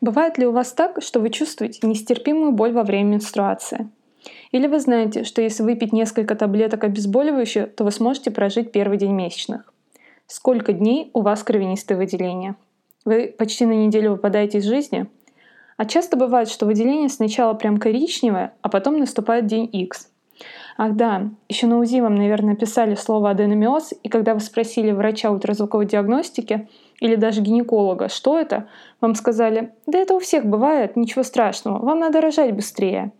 Бывает ли у вас так, что вы чувствуете нестерпимую боль во время менструации? Или вы знаете, что если выпить несколько таблеток обезболивающего, то вы сможете прожить первый день месячных? Сколько дней у вас кровянистые выделения? Вы почти на неделю выпадаете из жизни? А часто бывает, что выделение сначала прям коричневое, а потом наступает день X. Ах да, еще на УЗИ вам, наверное, писали слово аденомиоз, и когда вы спросили врача ультразвуковой диагностики или даже гинеколога, что это, вам сказали, да это у всех бывает, ничего страшного, вам надо рожать быстрее.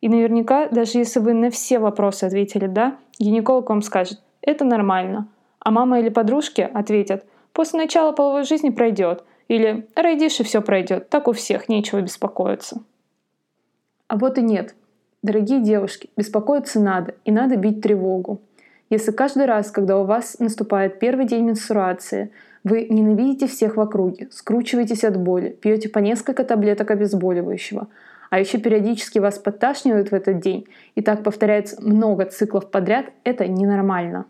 И наверняка, даже если вы на все вопросы ответили «да», гинеколог вам скажет «это нормально», а мама или подружки ответят «после начала половой жизни пройдет», или «родишь и все пройдет, так у всех, нечего беспокоиться». А вот и нет, Дорогие девушки, беспокоиться надо, и надо бить тревогу. Если каждый раз, когда у вас наступает первый день менструации, вы ненавидите всех в округе, скручиваетесь от боли, пьете по несколько таблеток обезболивающего, а еще периодически вас подташнивают в этот день, и так повторяется много циклов подряд, это ненормально.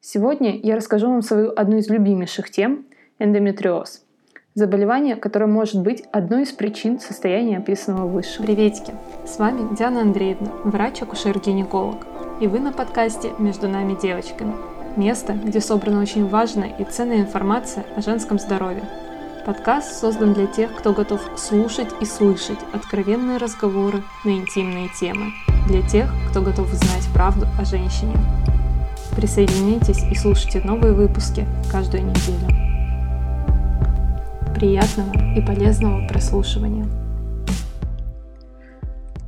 Сегодня я расскажу вам свою одну из любимейших тем – эндометриоз – Заболевание, которое может быть одной из причин состояния, описанного выше. Приветики! С вами Диана Андреевна, врач-акушер-гинеколог. И вы на подкасте «Между нами девочками». Место, где собрана очень важная и ценная информация о женском здоровье. Подкаст создан для тех, кто готов слушать и слышать откровенные разговоры на интимные темы. Для тех, кто готов знать правду о женщине. Присоединяйтесь и слушайте новые выпуски каждую неделю приятного и полезного прослушивания.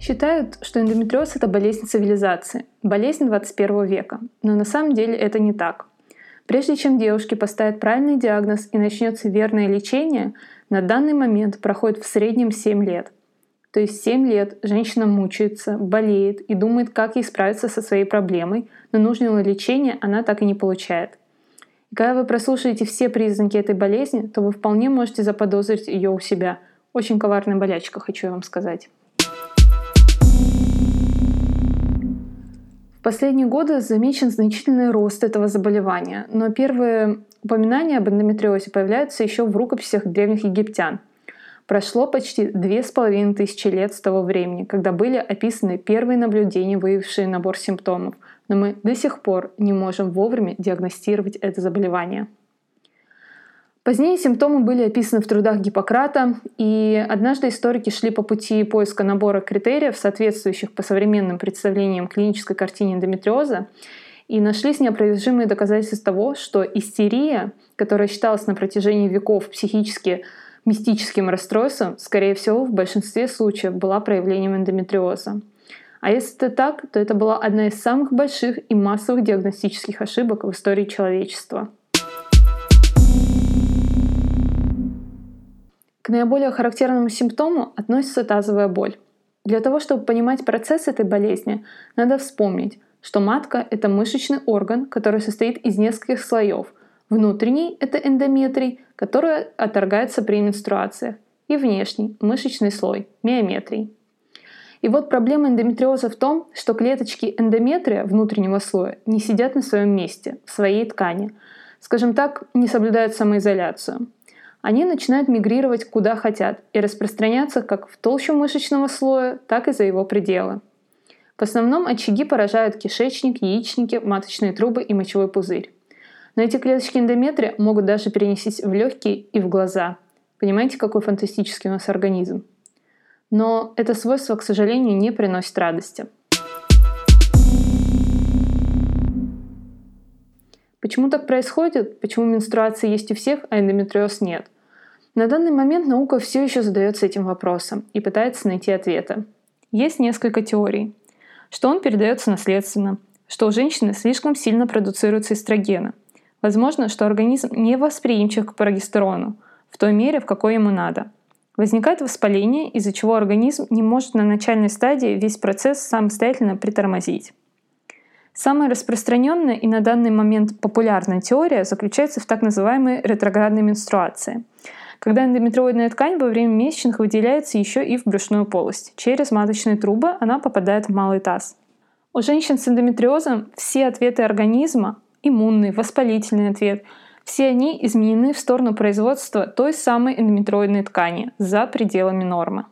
Считают, что эндометриоз – это болезнь цивилизации, болезнь 21 века. Но на самом деле это не так. Прежде чем девушке поставят правильный диагноз и начнется верное лечение, на данный момент проходит в среднем 7 лет. То есть 7 лет женщина мучается, болеет и думает, как ей справиться со своей проблемой, но нужного лечения она так и не получает – и когда вы прослушаете все признаки этой болезни, то вы вполне можете заподозрить ее у себя. Очень коварная болячка, хочу я вам сказать. Последние годы замечен значительный рост этого заболевания, но первые упоминания об эндометриозе появляются еще в рукописях древних египтян. Прошло почти две с половиной тысячи лет с того времени, когда были описаны первые наблюдения, выявившие набор симптомов – но мы до сих пор не можем вовремя диагностировать это заболевание. Позднее симптомы были описаны в трудах Гиппократа, и однажды историки шли по пути поиска набора критериев, соответствующих по современным представлениям клинической картине эндометриоза, и нашлись неопровержимые доказательства того, что истерия, которая считалась на протяжении веков психически мистическим расстройством, скорее всего, в большинстве случаев была проявлением эндометриоза. А если это так, то это была одна из самых больших и массовых диагностических ошибок в истории человечества. К наиболее характерному симптому относится тазовая боль. Для того, чтобы понимать процесс этой болезни, надо вспомнить, что матка – это мышечный орган, который состоит из нескольких слоев. Внутренний – это эндометрий, который отторгается при менструациях, и внешний – мышечный слой – миометрий. И вот проблема эндометриоза в том, что клеточки эндометрия внутреннего слоя не сидят на своем месте, в своей ткани. Скажем так, не соблюдают самоизоляцию. Они начинают мигрировать куда хотят и распространяться как в толщу мышечного слоя, так и за его пределы. В основном очаги поражают кишечник, яичники, маточные трубы и мочевой пузырь. Но эти клеточки эндометрия могут даже перенестись в легкие и в глаза. Понимаете, какой фантастический у нас организм? Но это свойство, к сожалению, не приносит радости. Почему так происходит? Почему менструация есть у всех, а эндометриоз нет? На данный момент наука все еще задается этим вопросом и пытается найти ответы. Есть несколько теорий. Что он передается наследственно, что у женщины слишком сильно продуцируется эстрогена. Возможно, что организм не восприимчив к прогестерону в той мере, в какой ему надо – Возникает воспаление, из-за чего организм не может на начальной стадии весь процесс самостоятельно притормозить. Самая распространенная и на данный момент популярная теория заключается в так называемой ретроградной менструации, когда эндометриоидная ткань во время месячных выделяется еще и в брюшную полость. Через маточные трубы она попадает в малый таз. У женщин с эндометриозом все ответы организма, иммунный, воспалительный ответ, Все они изменены в сторону производства той самой эндометриоидной ткани за пределами нормы.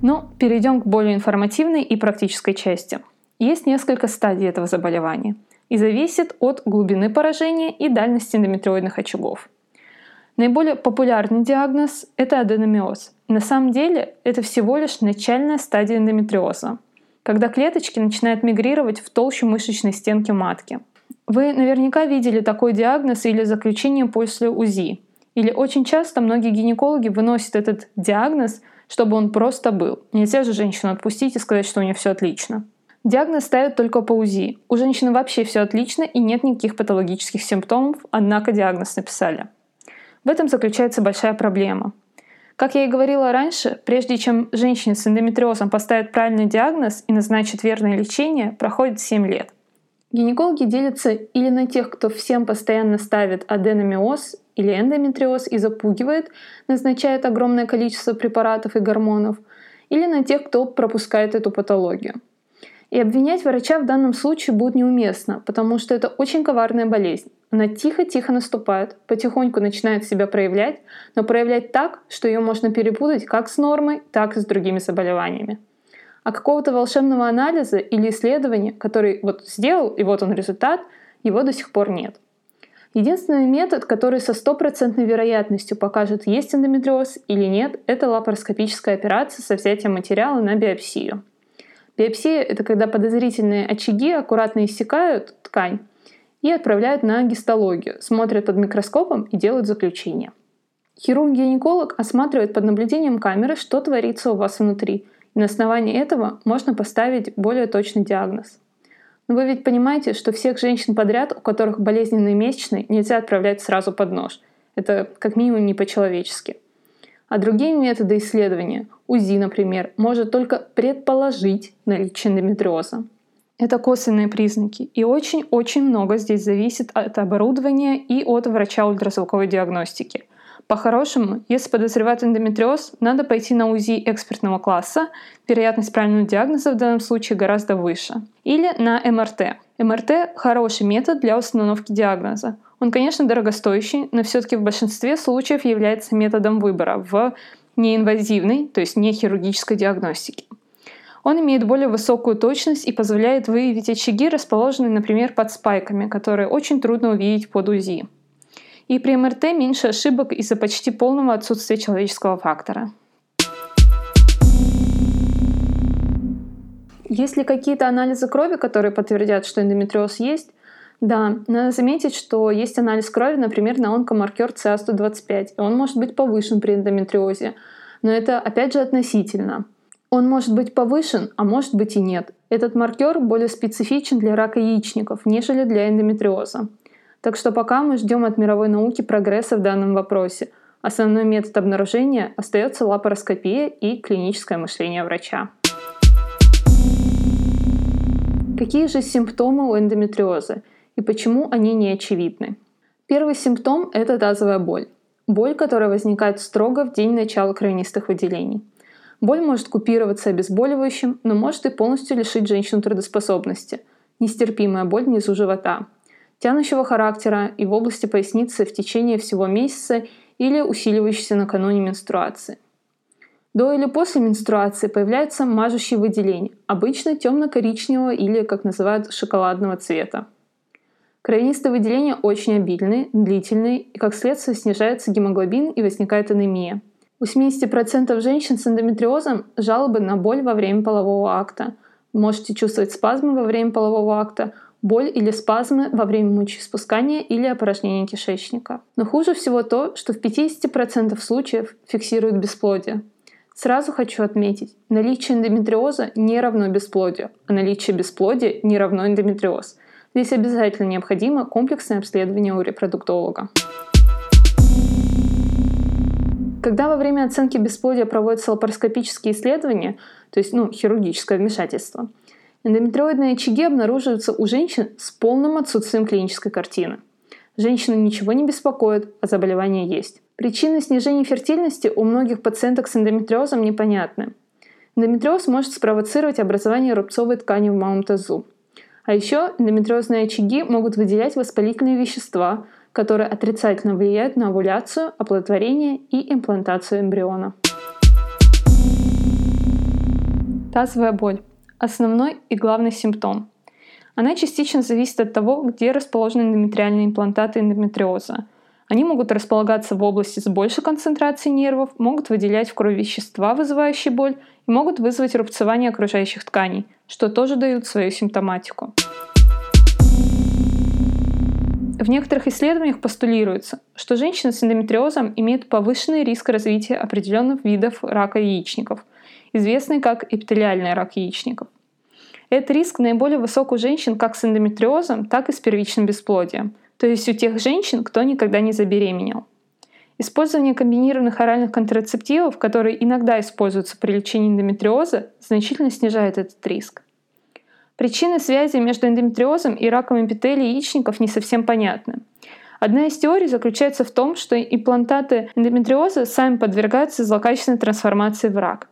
Ну, перейдем к более информативной и практической части. Есть несколько стадий этого заболевания и зависит от глубины поражения и дальности эндометриоидных очагов. Наиболее популярный диагноз – это аденомиоз. На самом деле это всего лишь начальная стадия эндометриоза, когда клеточки начинают мигрировать в толщу мышечной стенки матки. Вы наверняка видели такой диагноз или заключение после УЗИ. Или очень часто многие гинекологи выносят этот диагноз – чтобы он просто был. Нельзя же женщину отпустить и сказать, что у нее все отлично. Диагноз ставят только по УЗИ. У женщины вообще все отлично и нет никаких патологических симптомов, однако диагноз написали. В этом заключается большая проблема. Как я и говорила раньше, прежде чем женщине с эндометриозом поставят правильный диагноз и назначат верное лечение, проходит 7 лет. Гинекологи делятся или на тех, кто всем постоянно ставит аденомиоз или эндометриоз и запугивает, назначает огромное количество препаратов и гормонов, или на тех, кто пропускает эту патологию. И обвинять врача в данном случае будет неуместно, потому что это очень коварная болезнь. Она тихо-тихо наступает, потихоньку начинает себя проявлять, но проявлять так, что ее можно перепутать как с нормой, так и с другими заболеваниями. А какого-то волшебного анализа или исследования, который вот сделал, и вот он результат, его до сих пор нет. Единственный метод, который со стопроцентной вероятностью покажет, есть эндометриоз или нет, это лапароскопическая операция со взятием материала на биопсию. Биопсия – это когда подозрительные очаги аккуратно иссекают ткань и отправляют на гистологию, смотрят под микроскопом и делают заключение. Хирург-гинеколог осматривает под наблюдением камеры, что творится у вас внутри, и на основании этого можно поставить более точный диагноз – но вы ведь понимаете, что всех женщин подряд, у которых болезненные месячные, нельзя отправлять сразу под нож. Это как минимум не по-человечески. А другие методы исследования, УЗИ, например, может только предположить наличие эндометриоза. Это косвенные признаки, и очень-очень много здесь зависит от оборудования и от врача ультразвуковой диагностики – по-хорошему, если подозревать эндометриоз, надо пойти на УЗИ экспертного класса, вероятность правильного диагноза в данном случае гораздо выше. Или на МРТ. МРТ – хороший метод для установки диагноза. Он, конечно, дорогостоящий, но все-таки в большинстве случаев является методом выбора в неинвазивной, то есть не хирургической диагностике. Он имеет более высокую точность и позволяет выявить очаги, расположенные, например, под спайками, которые очень трудно увидеть под УЗИ. И при МРТ меньше ошибок из-за почти полного отсутствия человеческого фактора. Есть ли какие-то анализы крови, которые подтвердят, что эндометриоз есть? Да, надо заметить, что есть анализ крови, например, на онкомаркер CA125, и он может быть повышен при эндометриозе. Но это, опять же, относительно. Он может быть повышен, а может быть и нет. Этот маркер более специфичен для рака яичников, нежели для эндометриоза. Так что пока мы ждем от мировой науки прогресса в данном вопросе. Основной метод обнаружения остается лапароскопия и клиническое мышление врача. Какие же симптомы у эндометриоза и почему они не очевидны? Первый симптом – это тазовая боль. Боль, которая возникает строго в день начала кровянистых выделений. Боль может купироваться обезболивающим, но может и полностью лишить женщину трудоспособности. Нестерпимая боль внизу живота – тянущего характера и в области поясницы в течение всего месяца или усиливающийся накануне менструации. До или после менструации появляются мажущие выделения, обычно темно-коричневого или, как называют, шоколадного цвета. Кровянистые выделения очень обильные, длительные, и как следствие снижается гемоглобин и возникает анемия. У 70% женщин с эндометриозом жалобы на боль во время полового акта. можете чувствовать спазмы во время полового акта, боль или спазмы во время мочеиспускания или опорожнения кишечника. Но хуже всего то, что в 50% случаев фиксируют бесплодие. Сразу хочу отметить, наличие эндометриоза не равно бесплодию, а наличие бесплодия не равно эндометриоз. Здесь обязательно необходимо комплексное обследование у репродуктолога. Когда во время оценки бесплодия проводятся лапароскопические исследования, то есть ну, хирургическое вмешательство, Эндометриоидные очаги обнаруживаются у женщин с полным отсутствием клинической картины. Женщину ничего не беспокоит, а заболевание есть. Причины снижения фертильности у многих пациенток с эндометриозом непонятны. Эндометриоз может спровоцировать образование рубцовой ткани в малом тазу. А еще эндометриозные очаги могут выделять воспалительные вещества, которые отрицательно влияют на овуляцию, оплодотворение и имплантацию эмбриона. Тазовая боль – основной и главный симптом. Она частично зависит от того, где расположены эндометриальные имплантаты эндометриоза. Они могут располагаться в области с большей концентрацией нервов, могут выделять в кровь вещества, вызывающие боль, и могут вызвать рубцевание окружающих тканей, что тоже дают свою симптоматику. В некоторых исследованиях постулируется, что женщины с эндометриозом имеют повышенный риск развития определенных видов рака яичников, известный как эпителиальный рак яичников. Этот риск наиболее высок у женщин как с эндометриозом, так и с первичным бесплодием, то есть у тех женщин, кто никогда не забеременел. Использование комбинированных оральных контрацептивов, которые иногда используются при лечении эндометриоза, значительно снижает этот риск. Причины связи между эндометриозом и раком эпителия яичников не совсем понятны. Одна из теорий заключается в том, что имплантаты эндометриоза сами подвергаются злокачественной трансформации в рак.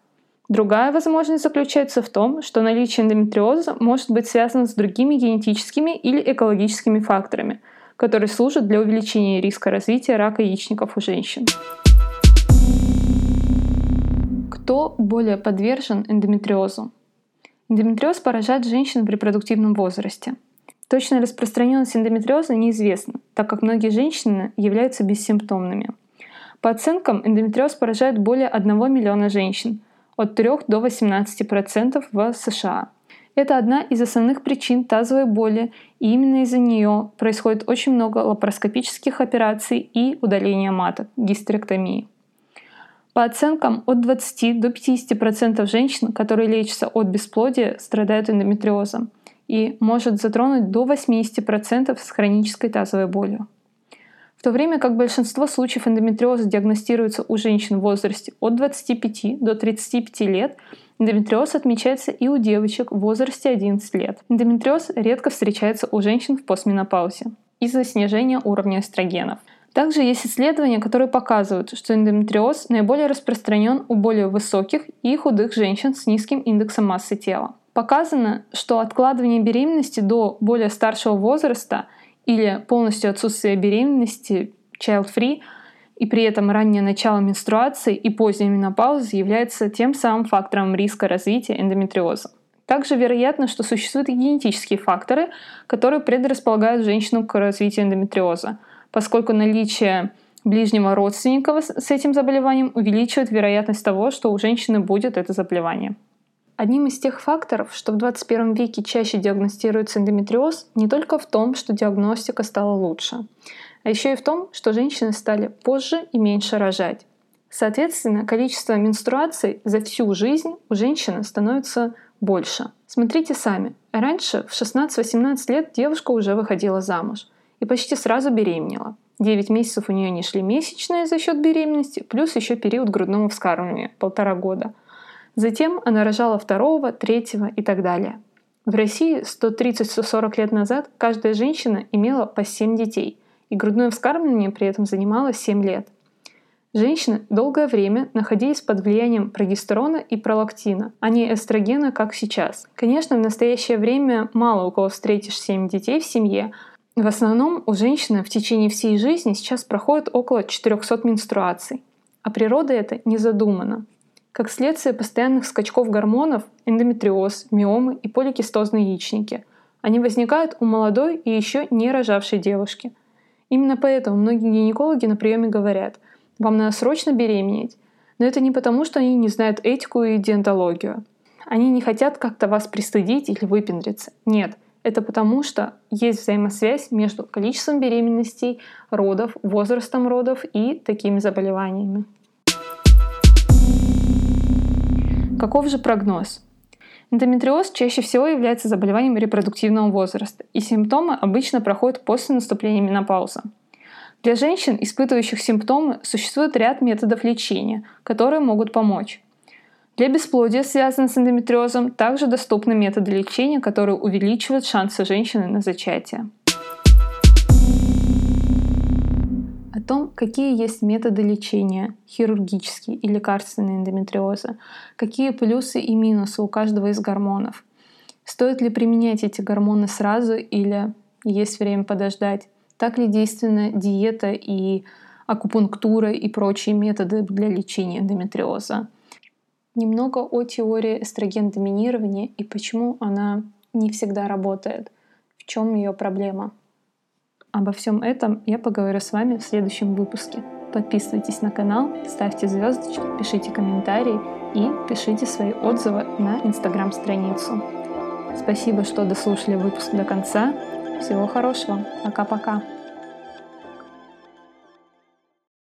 Другая возможность заключается в том, что наличие эндометриоза может быть связано с другими генетическими или экологическими факторами, которые служат для увеличения риска развития рака яичников у женщин. Кто более подвержен эндометриозу? Эндометриоз поражает женщин в репродуктивном возрасте. Точная распространенность эндометриоза неизвестна, так как многие женщины являются бессимптомными. По оценкам, эндометриоз поражает более 1 миллиона женщин, от 3 до 18% в США. Это одна из основных причин тазовой боли, и именно из-за нее происходит очень много лапароскопических операций и удаления маток, гистерэктомии. По оценкам, от 20 до 50% женщин, которые лечатся от бесплодия, страдают эндометриозом и может затронуть до 80% с хронической тазовой болью. В то время как большинство случаев эндометриоза диагностируются у женщин в возрасте от 25 до 35 лет, эндометриоз отмечается и у девочек в возрасте 11 лет. Эндометриоз редко встречается у женщин в постменопаузе из-за снижения уровня эстрогенов – также есть исследования, которые показывают, что эндометриоз наиболее распространен у более высоких и худых женщин с низким индексом массы тела. Показано, что откладывание беременности до более старшего возраста или полностью отсутствие беременности, child-free, и при этом раннее начало менструации и поздняя менопауза является тем самым фактором риска развития эндометриоза. Также вероятно, что существуют генетические факторы, которые предрасполагают женщину к развитию эндометриоза – поскольку наличие ближнего родственника с этим заболеванием увеличивает вероятность того, что у женщины будет это заболевание. Одним из тех факторов, что в 21 веке чаще диагностируется эндометриоз, не только в том, что диагностика стала лучше, а еще и в том, что женщины стали позже и меньше рожать. Соответственно, количество менструаций за всю жизнь у женщины становится больше. Смотрите сами. Раньше, в 16-18 лет, девушка уже выходила замуж и почти сразу беременела. 9 месяцев у нее не шли месячные за счет беременности, плюс еще период грудного вскармливания – полтора года. Затем она рожала второго, третьего и так далее. В России 130-140 лет назад каждая женщина имела по 7 детей, и грудное вскармливание при этом занимало 7 лет. Женщины долгое время находились под влиянием прогестерона и пролактина, а не эстрогена, как сейчас. Конечно, в настоящее время мало у кого встретишь 7 детей в семье, в основном у женщины в течение всей жизни сейчас проходит около 400 менструаций, а природа это не задумана. Как следствие постоянных скачков гормонов, эндометриоз, миомы и поликистозные яичники. Они возникают у молодой и еще не рожавшей девушки. Именно поэтому многие гинекологи на приеме говорят, вам надо срочно беременеть. Но это не потому, что они не знают этику и диентологию. Они не хотят как-то вас пристыдить или выпендриться. Нет – это потому, что есть взаимосвязь между количеством беременностей, родов, возрастом родов и такими заболеваниями. Каков же прогноз? Эндометриоз чаще всего является заболеванием репродуктивного возраста, и симптомы обычно проходят после наступления менопаузы. Для женщин, испытывающих симптомы, существует ряд методов лечения, которые могут помочь. Для бесплодия, связанного с эндометриозом, также доступны методы лечения, которые увеличивают шансы женщины на зачатие. Том, какие есть методы лечения, хирургические и лекарственные эндометриоза, какие плюсы и минусы у каждого из гормонов. Стоит ли применять эти гормоны сразу или есть время подождать? Так ли действенна диета и акупунктура и прочие методы для лечения эндометриоза? Немного о теории эстроген-доминирования и почему она не всегда работает. В чем ее проблема? Обо всем этом я поговорю с вами в следующем выпуске. Подписывайтесь на канал, ставьте звездочки, пишите комментарии и пишите свои отзывы на инстаграм-страницу. Спасибо, что дослушали выпуск до конца. Всего хорошего. Пока-пока.